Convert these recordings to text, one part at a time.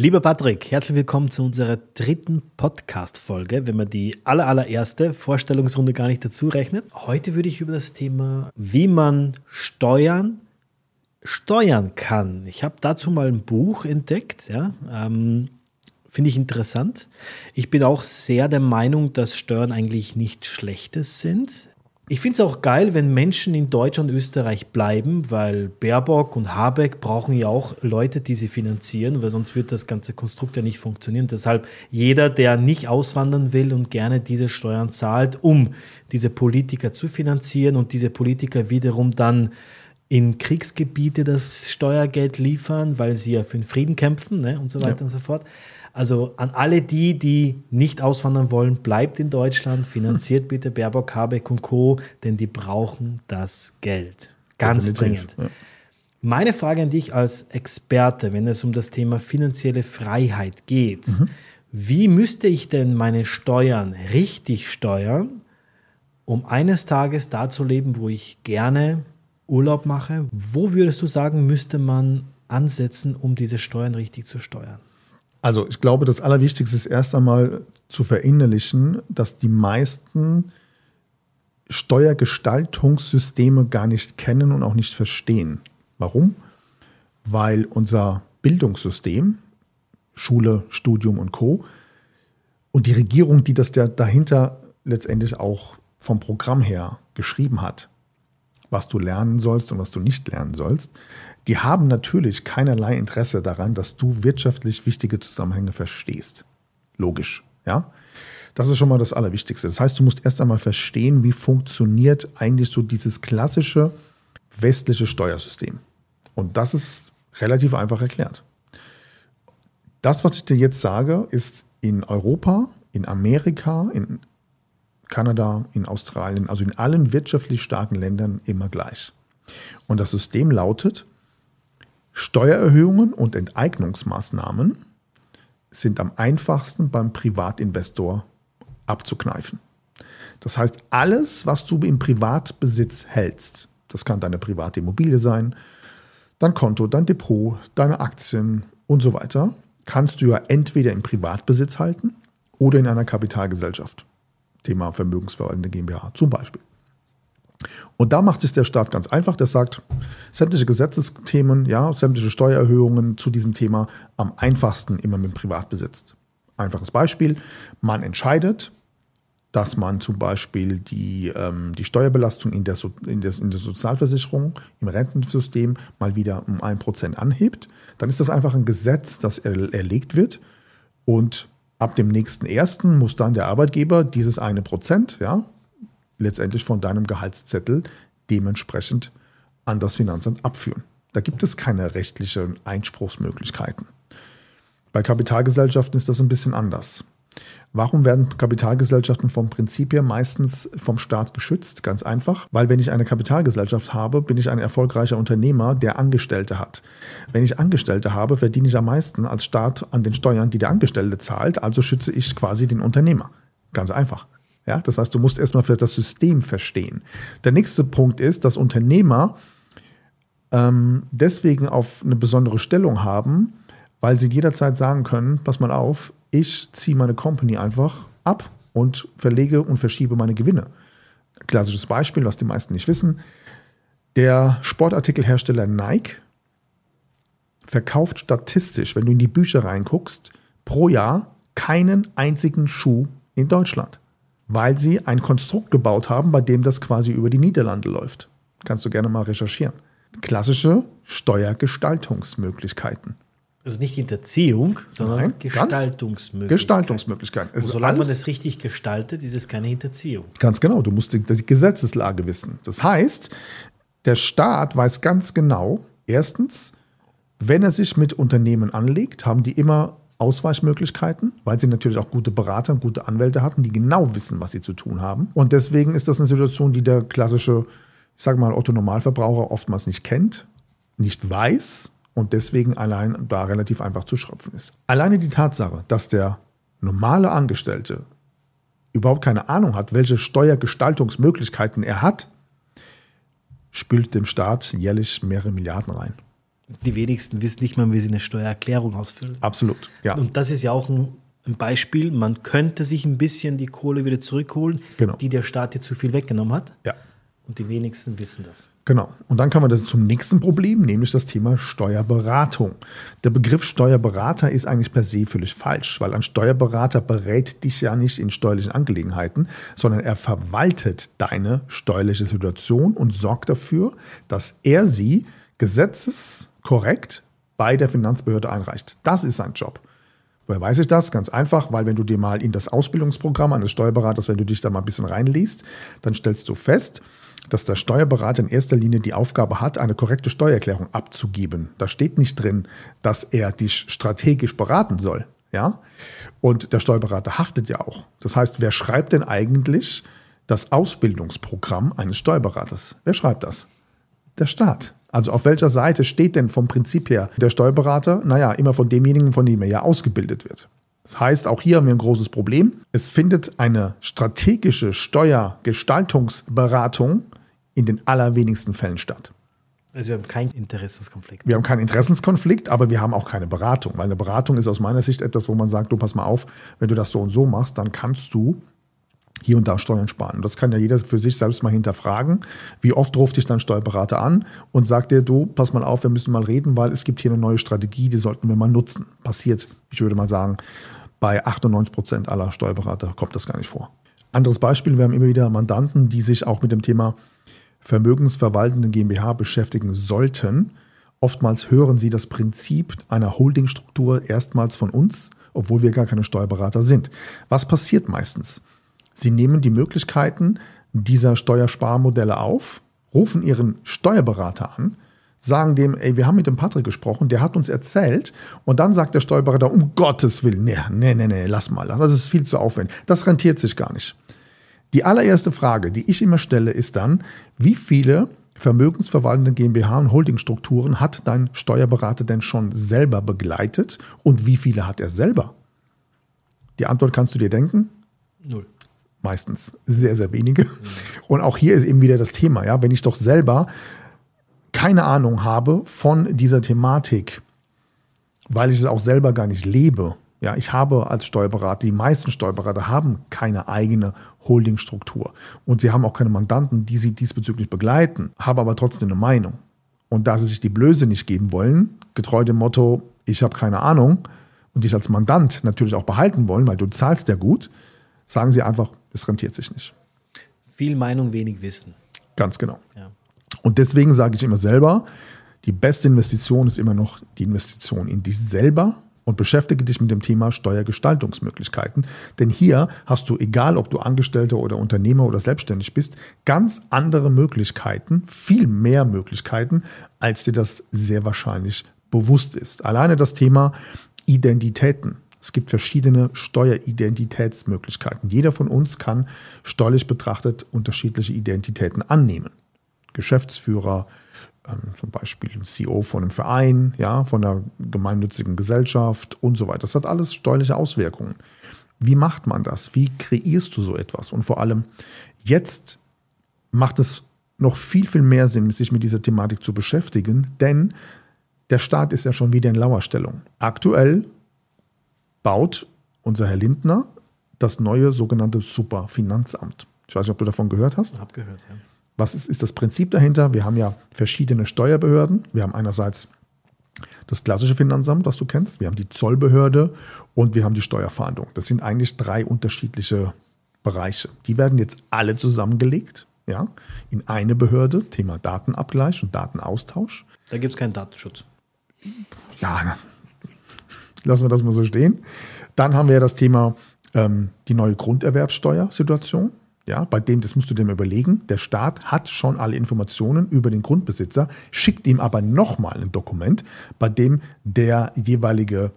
Lieber Patrick, herzlich willkommen zu unserer dritten Podcast-Folge, wenn man die aller, allererste Vorstellungsrunde gar nicht dazu rechnet. Heute würde ich über das Thema, wie man Steuern steuern kann. Ich habe dazu mal ein Buch entdeckt, ja. Ähm, Finde ich interessant. Ich bin auch sehr der Meinung, dass Steuern eigentlich nichts Schlechtes sind. Ich finde es auch geil, wenn Menschen in Deutschland und Österreich bleiben, weil Baerbock und Habeck brauchen ja auch Leute, die sie finanzieren, weil sonst wird das ganze Konstrukt ja nicht funktionieren. Deshalb jeder, der nicht auswandern will und gerne diese Steuern zahlt, um diese Politiker zu finanzieren und diese Politiker wiederum dann in Kriegsgebiete das Steuergeld liefern, weil sie ja für den Frieden kämpfen ne, und so weiter ja. und so fort. Also an alle die, die nicht auswandern wollen, bleibt in Deutschland, finanziert bitte Baerbock, Habeck und Co., denn die brauchen das Geld. Ganz Definitiv, dringend. Ja. Meine Frage an dich als Experte, wenn es um das Thema finanzielle Freiheit geht, mhm. wie müsste ich denn meine Steuern richtig steuern, um eines Tages da zu leben, wo ich gerne Urlaub mache? Wo würdest du sagen, müsste man ansetzen, um diese Steuern richtig zu steuern? Also ich glaube, das Allerwichtigste ist erst einmal zu verinnerlichen, dass die meisten Steuergestaltungssysteme gar nicht kennen und auch nicht verstehen. Warum? Weil unser Bildungssystem, Schule, Studium und Co. und die Regierung, die das dahinter letztendlich auch vom Programm her geschrieben hat, was du lernen sollst und was du nicht lernen sollst, die haben natürlich keinerlei Interesse daran, dass du wirtschaftlich wichtige Zusammenhänge verstehst. Logisch, ja. Das ist schon mal das Allerwichtigste. Das heißt, du musst erst einmal verstehen, wie funktioniert eigentlich so dieses klassische westliche Steuersystem. Und das ist relativ einfach erklärt. Das, was ich dir jetzt sage, ist in Europa, in Amerika, in Kanada, in Australien, also in allen wirtschaftlich starken Ländern immer gleich. Und das System lautet, Steuererhöhungen und Enteignungsmaßnahmen sind am einfachsten beim Privatinvestor abzukneifen. Das heißt, alles, was du im Privatbesitz hältst, das kann deine private Immobilie sein, dein Konto, dein Depot, deine Aktien und so weiter, kannst du ja entweder im Privatbesitz halten oder in einer Kapitalgesellschaft. Thema Vermögensverwaltende GmbH zum Beispiel. Und da macht sich der Staat ganz einfach. Der sagt, sämtliche Gesetzesthemen, ja, sämtliche Steuererhöhungen zu diesem Thema am einfachsten immer mit Privatbesitz. Einfaches Beispiel: Man entscheidet, dass man zum Beispiel die, ähm, die Steuerbelastung in der, so in, der, in der Sozialversicherung, im Rentensystem mal wieder um ein Prozent anhebt. Dann ist das einfach ein Gesetz, das er, erlegt wird. Und ab dem nächsten ersten muss dann der Arbeitgeber dieses eine Prozent, ja, letztendlich von deinem Gehaltszettel dementsprechend an das Finanzamt abführen. Da gibt es keine rechtlichen Einspruchsmöglichkeiten. Bei Kapitalgesellschaften ist das ein bisschen anders. Warum werden Kapitalgesellschaften vom Prinzip her meistens vom Staat geschützt? Ganz einfach, weil wenn ich eine Kapitalgesellschaft habe, bin ich ein erfolgreicher Unternehmer, der Angestellte hat. Wenn ich Angestellte habe, verdiene ich am meisten als Staat an den Steuern, die der Angestellte zahlt, also schütze ich quasi den Unternehmer. Ganz einfach. Ja, das heißt, du musst erstmal für das System verstehen. Der nächste Punkt ist, dass Unternehmer ähm, deswegen auf eine besondere Stellung haben, weil sie jederzeit sagen können, pass mal auf, ich ziehe meine Company einfach ab und verlege und verschiebe meine Gewinne. Klassisches Beispiel, was die meisten nicht wissen. Der Sportartikelhersteller Nike verkauft statistisch, wenn du in die Bücher reinguckst, pro Jahr keinen einzigen Schuh in Deutschland weil sie ein Konstrukt gebaut haben, bei dem das quasi über die Niederlande läuft. Kannst du gerne mal recherchieren. Klassische Steuergestaltungsmöglichkeiten. Also nicht Hinterziehung, sondern Nein, Gestaltungsmöglichkeiten. Gestaltungsmöglichkeiten. Und solange man es richtig gestaltet, ist es keine Hinterziehung. Ganz genau, du musst die, die Gesetzeslage wissen. Das heißt, der Staat weiß ganz genau, erstens, wenn er sich mit Unternehmen anlegt, haben die immer Ausweichmöglichkeiten, weil sie natürlich auch gute Berater und gute Anwälte hatten, die genau wissen, was sie zu tun haben. Und deswegen ist das eine Situation, die der klassische, ich sage mal, Otto-Normalverbraucher oftmals nicht kennt, nicht weiß und deswegen allein da relativ einfach zu schröpfen ist. Alleine die Tatsache, dass der normale Angestellte überhaupt keine Ahnung hat, welche Steuergestaltungsmöglichkeiten er hat, spült dem Staat jährlich mehrere Milliarden rein. Die wenigsten wissen nicht mal, wie sie eine Steuererklärung ausfüllen. Absolut, ja. Und das ist ja auch ein, ein Beispiel. Man könnte sich ein bisschen die Kohle wieder zurückholen, Genau. die der Staat dir zu viel weggenommen hat. ja. Und die wenigsten wissen das. Genau. Und dann kommen wir zum nächsten Problem, nämlich das Thema Steuerberatung. Der Begriff Steuerberater ist eigentlich per se völlig falsch, weil ein Steuerberater berät dich ja nicht in steuerlichen Angelegenheiten, sondern er verwaltet deine steuerliche Situation und sorgt dafür, dass er sie gesetzeskorrekt bei der Finanzbehörde einreicht. Das ist sein Job. Woher weiß ich das? Ganz einfach, weil wenn du dir mal in das Ausbildungsprogramm eines Steuerberaters, wenn du dich da mal ein bisschen reinliest, dann stellst du fest, dass der Steuerberater in erster Linie die Aufgabe hat, eine korrekte Steuererklärung abzugeben. Da steht nicht drin, dass er dich strategisch beraten soll. Ja? Und der Steuerberater haftet ja auch. Das heißt, wer schreibt denn eigentlich das Ausbildungsprogramm eines Steuerberaters? Wer schreibt das? Der Staat. Also auf welcher Seite steht denn vom Prinzip her der Steuerberater? Naja, immer von demjenigen, von dem er ja ausgebildet wird. Das heißt, auch hier haben wir ein großes Problem. Es findet eine strategische Steuergestaltungsberatung in den allerwenigsten Fällen statt. Also wir haben keinen Interessenskonflikt. Wir haben keinen Interessenskonflikt, aber wir haben auch keine Beratung. Weil eine Beratung ist aus meiner Sicht etwas, wo man sagt, du pass mal auf, wenn du das so und so machst, dann kannst du hier und da Steuern sparen. Und das kann ja jeder für sich selbst mal hinterfragen. Wie oft ruft dich dein Steuerberater an und sagt dir, du, pass mal auf, wir müssen mal reden, weil es gibt hier eine neue Strategie, die sollten wir mal nutzen. Passiert, ich würde mal sagen, bei 98 Prozent aller Steuerberater kommt das gar nicht vor. Anderes Beispiel, wir haben immer wieder Mandanten, die sich auch mit dem Thema vermögensverwaltende GmbH beschäftigen sollten. Oftmals hören sie das Prinzip einer Holdingstruktur erstmals von uns, obwohl wir gar keine Steuerberater sind. Was passiert meistens? Sie nehmen die Möglichkeiten dieser Steuersparmodelle auf, rufen ihren Steuerberater an, sagen dem, ey, wir haben mit dem Patrick gesprochen, der hat uns erzählt und dann sagt der Steuerberater, um Gottes Willen, nee, nee, nee, lass mal, das ist viel zu aufwendig, das rentiert sich gar nicht. Die allererste Frage, die ich immer stelle, ist dann, wie viele vermögensverwaltende GmbH und Holdingstrukturen hat dein Steuerberater denn schon selber begleitet und wie viele hat er selber? Die Antwort kannst du dir denken, Null. meistens sehr, sehr wenige. Und auch hier ist eben wieder das Thema, ja, wenn ich doch selber keine Ahnung habe von dieser Thematik, weil ich es auch selber gar nicht lebe. Ja, ich habe als Steuerberater, die meisten Steuerberater haben keine eigene Holdingstruktur und sie haben auch keine Mandanten, die sie diesbezüglich begleiten, haben aber trotzdem eine Meinung. Und da sie sich die Blöße nicht geben wollen, getreu dem Motto, ich habe keine Ahnung und dich als Mandant natürlich auch behalten wollen, weil du zahlst ja gut, sagen sie einfach, es rentiert sich nicht. Viel Meinung, wenig Wissen. Ganz genau. Ja. Und deswegen sage ich immer selber, die beste Investition ist immer noch die Investition in dich selber und beschäftige dich mit dem Thema Steuergestaltungsmöglichkeiten. Denn hier hast du, egal ob du Angestellter oder Unternehmer oder selbstständig bist, ganz andere Möglichkeiten, viel mehr Möglichkeiten, als dir das sehr wahrscheinlich bewusst ist. Alleine das Thema Identitäten. Es gibt verschiedene Steueridentitätsmöglichkeiten. Jeder von uns kann steuerlich betrachtet unterschiedliche Identitäten annehmen. Geschäftsführer, ähm, zum Beispiel ein CEO von einem Verein, ja, von einer gemeinnützigen Gesellschaft und so weiter. Das hat alles steuerliche Auswirkungen. Wie macht man das? Wie kreierst du so etwas? Und vor allem, jetzt macht es noch viel, viel mehr Sinn, sich mit dieser Thematik zu beschäftigen, denn der Staat ist ja schon wieder in Lauerstellung. Aktuell baut unser Herr Lindner das neue sogenannte Superfinanzamt. Ich weiß nicht, ob du davon gehört hast. Hab gehört, ja. Was ist, ist das Prinzip dahinter? Wir haben ja verschiedene Steuerbehörden. Wir haben einerseits das klassische Finanzamt, was du kennst. Wir haben die Zollbehörde und wir haben die Steuerfahndung. Das sind eigentlich drei unterschiedliche Bereiche. Die werden jetzt alle zusammengelegt, ja, in eine Behörde. Thema Datenabgleich und Datenaustausch. Da gibt es keinen Datenschutz. Ja, lassen wir das mal so stehen. Dann haben wir ja das Thema ähm, die neue Grunderwerbssteuersituation. Ja, bei dem, das musst du dir mal überlegen, der Staat hat schon alle Informationen über den Grundbesitzer, schickt ihm aber nochmal ein Dokument, bei dem der jeweilige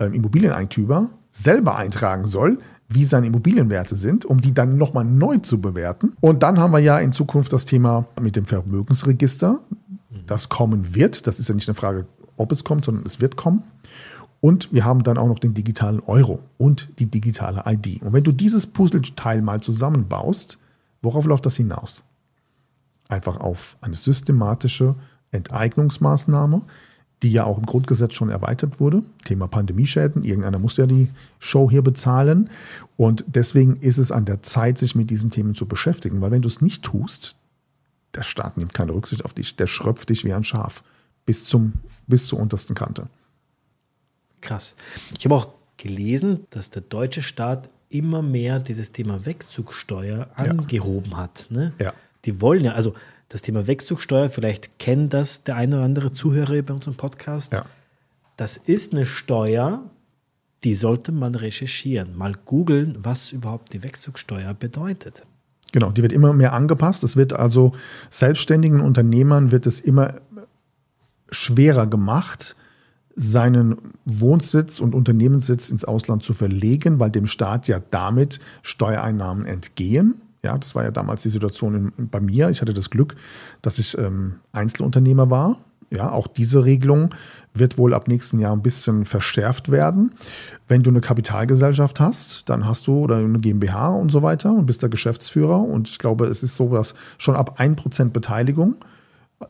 ähm, Immobilieneigentümer selber eintragen soll, wie seine Immobilienwerte sind, um die dann nochmal neu zu bewerten. Und dann haben wir ja in Zukunft das Thema mit dem Vermögensregister, das kommen wird. Das ist ja nicht eine Frage, ob es kommt, sondern es wird kommen. Und wir haben dann auch noch den digitalen Euro und die digitale ID. Und wenn du dieses Puzzleteil mal zusammenbaust, worauf läuft das hinaus? Einfach auf eine systematische Enteignungsmaßnahme, die ja auch im Grundgesetz schon erweitert wurde. Thema Pandemieschäden. Irgendeiner muss ja die Show hier bezahlen. Und deswegen ist es an der Zeit, sich mit diesen Themen zu beschäftigen. Weil wenn du es nicht tust, der Staat nimmt keine Rücksicht auf dich. Der schröpft dich wie ein Schaf bis, zum, bis zur untersten Kante. Krass. Ich habe auch gelesen, dass der deutsche Staat immer mehr dieses Thema Wegzugsteuer angehoben ja. hat. Ne? Ja. Die wollen ja, also das Thema Wegzugsteuer, vielleicht kennt das der eine oder andere Zuhörer bei unserem Podcast. Ja. Das ist eine Steuer, die sollte man recherchieren, mal googeln, was überhaupt die Wegzugsteuer bedeutet. Genau, die wird immer mehr angepasst. Es wird also selbstständigen Unternehmern wird es immer schwerer gemacht, seinen Wohnsitz und Unternehmenssitz ins Ausland zu verlegen, weil dem Staat ja damit Steuereinnahmen entgehen. Ja, das war ja damals die Situation in, bei mir. Ich hatte das Glück, dass ich ähm, Einzelunternehmer war. Ja, auch diese Regelung wird wohl ab nächsten Jahr ein bisschen verschärft werden. Wenn du eine Kapitalgesellschaft hast, dann hast du oder eine GmbH und so weiter und bist der Geschäftsführer. Und ich glaube, es ist so, dass schon ab 1% Beteiligung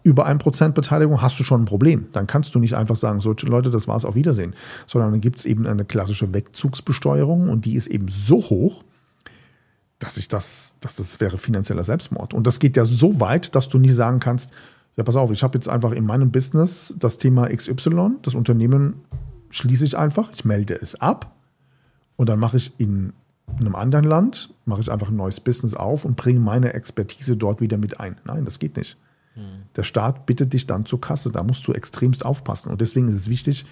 über 1% Beteiligung hast du schon ein Problem. Dann kannst du nicht einfach sagen, so Leute, das war's, auf Wiedersehen. Sondern dann gibt es eben eine klassische Wegzugsbesteuerung und die ist eben so hoch, dass ich das, dass das wäre finanzieller Selbstmord. Und das geht ja so weit, dass du nie sagen kannst, ja, pass auf, ich habe jetzt einfach in meinem Business das Thema XY, das Unternehmen schließe ich einfach, ich melde es ab und dann mache ich in einem anderen Land, mache ich einfach ein neues Business auf und bringe meine Expertise dort wieder mit ein. Nein, das geht nicht. Der Staat bittet dich dann zur Kasse, da musst du extremst aufpassen. Und deswegen ist es wichtig,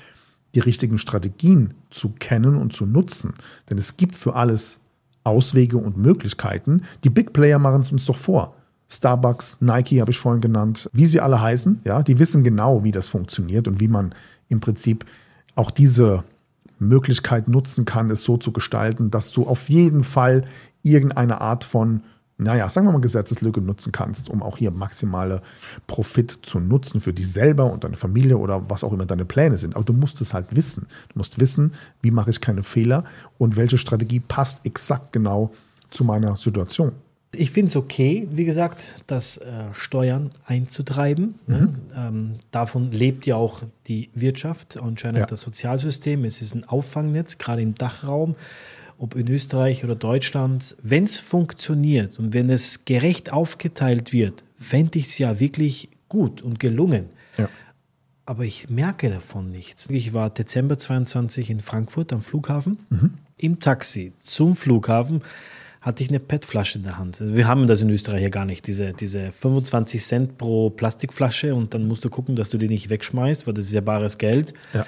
die richtigen Strategien zu kennen und zu nutzen. Denn es gibt für alles Auswege und Möglichkeiten. Die Big Player machen es uns doch vor. Starbucks, Nike habe ich vorhin genannt, wie sie alle heißen, ja, die wissen genau, wie das funktioniert und wie man im Prinzip auch diese Möglichkeit nutzen kann, es so zu gestalten, dass du auf jeden Fall irgendeine Art von naja, sagen wir mal, Gesetzeslücke nutzen kannst, um auch hier maximale Profit zu nutzen für dich selber und deine Familie oder was auch immer deine Pläne sind. Aber du musst es halt wissen. Du musst wissen, wie mache ich keine Fehler und welche Strategie passt exakt genau zu meiner Situation. Ich finde es okay, wie gesagt, das äh, Steuern einzutreiben. Ne? Mhm. Ne? Ähm, davon lebt ja auch die Wirtschaft, anscheinend ja. das Sozialsystem. Es ist ein Auffangnetz, gerade im Dachraum ob in Österreich oder Deutschland, wenn es funktioniert und wenn es gerecht aufgeteilt wird, fände ich es ja wirklich gut und gelungen. Ja. Aber ich merke davon nichts. Ich war Dezember 22 in Frankfurt am Flughafen. Mhm. Im Taxi zum Flughafen hatte ich eine PET-Flasche in der Hand. Also wir haben das in Österreich ja gar nicht, diese, diese 25 Cent pro Plastikflasche und dann musst du gucken, dass du die nicht wegschmeißt, weil das ist ja bares Geld. Ja.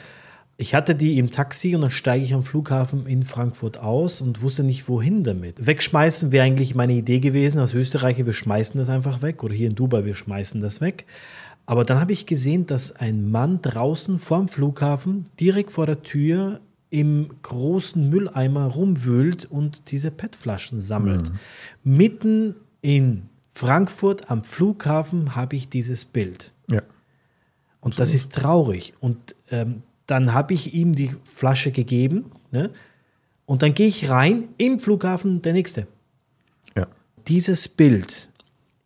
Ich hatte die im Taxi und dann steige ich am Flughafen in Frankfurt aus und wusste nicht, wohin damit. Wegschmeißen wäre eigentlich meine Idee gewesen. Als Österreicher, wir schmeißen das einfach weg. Oder hier in Dubai, wir schmeißen das weg. Aber dann habe ich gesehen, dass ein Mann draußen vorm Flughafen, direkt vor der Tür, im großen Mülleimer rumwühlt und diese PET-Flaschen sammelt. Mhm. Mitten in Frankfurt am Flughafen habe ich dieses Bild. Ja. Und das ist traurig. Und ähm, dann habe ich ihm die Flasche gegeben. Ne? Und dann gehe ich rein im Flughafen, der nächste. Ja. Dieses Bild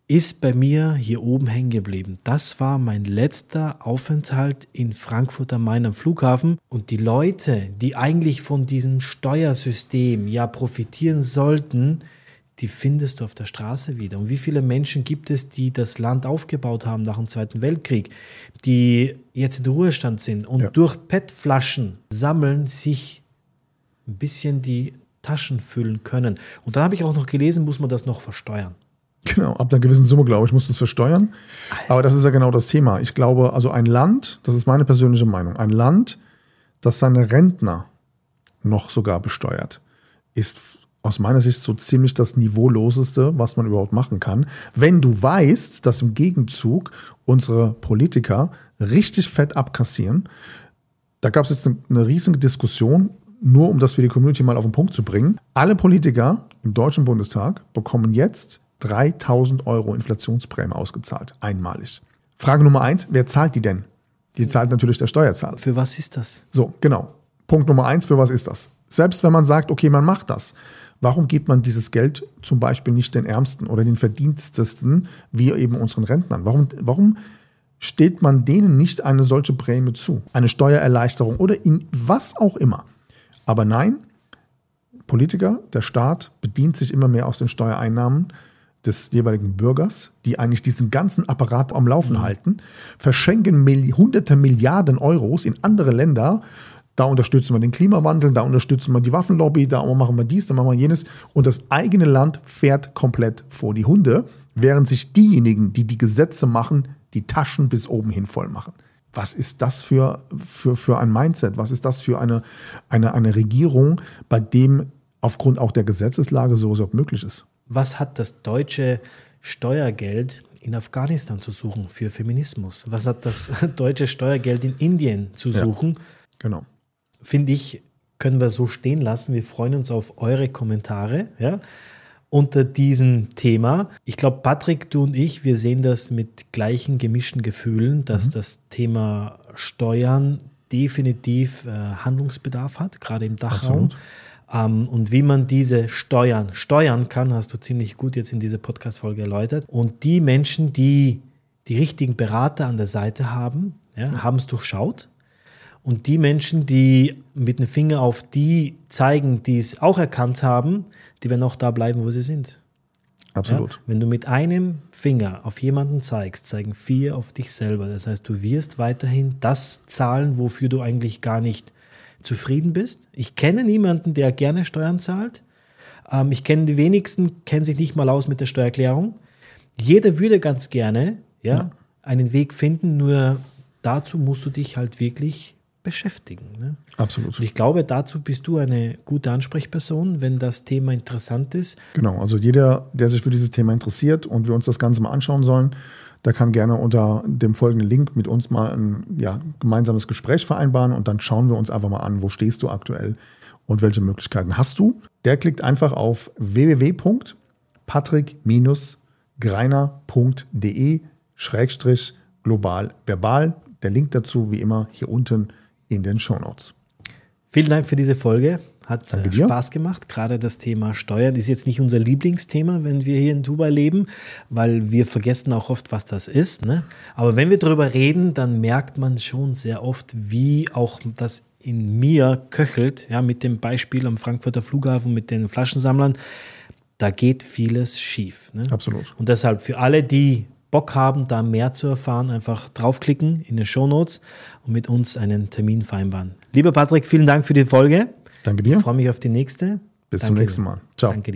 ist bei mir hier oben hängen geblieben. Das war mein letzter Aufenthalt in Frankfurt am Main am Flughafen. Und die Leute, die eigentlich von diesem Steuersystem ja profitieren sollten, die findest du auf der Straße wieder. Und wie viele Menschen gibt es, die das Land aufgebaut haben nach dem Zweiten Weltkrieg, die jetzt in Ruhestand sind und ja. durch PET-Flaschen sammeln sich ein bisschen die Taschen füllen können. Und dann habe ich auch noch gelesen, muss man das noch versteuern. Genau, ab einer gewissen Summe, glaube ich, muss das versteuern. Aber das ist ja genau das Thema. Ich glaube, also ein Land, das ist meine persönliche Meinung, ein Land, das seine Rentner noch sogar besteuert, ist aus meiner Sicht so ziemlich das Niveauloseste, was man überhaupt machen kann. Wenn du weißt, dass im Gegenzug unsere Politiker richtig fett abkassieren, da gab es jetzt eine, eine riesige Diskussion, nur um das für die Community mal auf den Punkt zu bringen. Alle Politiker im Deutschen Bundestag bekommen jetzt 3000 Euro Inflationsprämie ausgezahlt, einmalig. Frage Nummer eins, wer zahlt die denn? Die zahlt natürlich der Steuerzahler. Für was ist das? So, genau. Punkt Nummer eins, für was ist das? Selbst wenn man sagt, okay, man macht das, Warum gibt man dieses Geld zum Beispiel nicht den Ärmsten oder den Verdienstesten, wie eben unseren Rentnern? Warum, warum steht man denen nicht eine solche Prämie zu, eine Steuererleichterung oder in was auch immer. Aber nein, Politiker, der Staat bedient sich immer mehr aus den Steuereinnahmen des jeweiligen Bürgers, die eigentlich diesen ganzen Apparat am Laufen mhm. halten, verschenken Milli hunderte Milliarden Euros in andere Länder. Da unterstützen wir den Klimawandel, da unterstützen wir die Waffenlobby, da machen wir dies, da machen wir jenes. Und das eigene Land fährt komplett vor die Hunde, während sich diejenigen, die die Gesetze machen, die Taschen bis oben hin voll machen. Was ist das für, für, für ein Mindset? Was ist das für eine, eine, eine Regierung, bei dem aufgrund auch der Gesetzeslage so so möglich ist? Was hat das deutsche Steuergeld in Afghanistan zu suchen für Feminismus? Was hat das deutsche Steuergeld in Indien zu suchen? Ja, genau. Finde ich, können wir so stehen lassen. Wir freuen uns auf eure Kommentare ja, unter diesem Thema. Ich glaube, Patrick, du und ich, wir sehen das mit gleichen gemischten Gefühlen, dass mhm. das Thema Steuern definitiv äh, Handlungsbedarf hat, gerade im Dachraum. Ähm, und wie man diese Steuern steuern kann, hast du ziemlich gut jetzt in dieser Podcast-Folge erläutert. Und die Menschen, die die richtigen Berater an der Seite haben, ja, haben es durchschaut. Und die Menschen, die mit dem Finger auf die zeigen, die es auch erkannt haben, die werden auch da bleiben, wo sie sind. Absolut. Ja? Wenn du mit einem Finger auf jemanden zeigst, zeigen vier auf dich selber. Das heißt, du wirst weiterhin das zahlen, wofür du eigentlich gar nicht zufrieden bist. Ich kenne niemanden, der gerne Steuern zahlt. Ähm, ich kenne die wenigsten, kennen sich nicht mal aus mit der Steuererklärung. Jeder würde ganz gerne ja, ja. einen Weg finden, nur dazu musst du dich halt wirklich beschäftigen. Ne? Absolut. Und ich glaube, dazu bist du eine gute Ansprechperson, wenn das Thema interessant ist. Genau, also jeder, der sich für dieses Thema interessiert und wir uns das Ganze mal anschauen sollen, der kann gerne unter dem folgenden Link mit uns mal ein ja, gemeinsames Gespräch vereinbaren und dann schauen wir uns einfach mal an, wo stehst du aktuell und welche Möglichkeiten hast du. Der klickt einfach auf www.patrick-greiner.de Schrägstrich global verbal. Der Link dazu wie immer hier unten in den Show Notes. Vielen Dank für diese Folge. Hat Danke Spaß gemacht. Gerade das Thema Steuern ist jetzt nicht unser Lieblingsthema, wenn wir hier in Dubai leben, weil wir vergessen auch oft, was das ist. Ne? Aber wenn wir darüber reden, dann merkt man schon sehr oft, wie auch das in mir köchelt. Ja, mit dem Beispiel am Frankfurter Flughafen mit den Flaschensammlern. Da geht vieles schief. Ne? Absolut. Und deshalb für alle, die Bock haben, da mehr zu erfahren, einfach draufklicken in den Show Notes und mit uns einen Termin vereinbaren. Lieber Patrick, vielen Dank für die Folge. Danke dir. Ich freue mich auf die nächste. Bis Danke zum nächsten Mal. Ciao. Danke dir.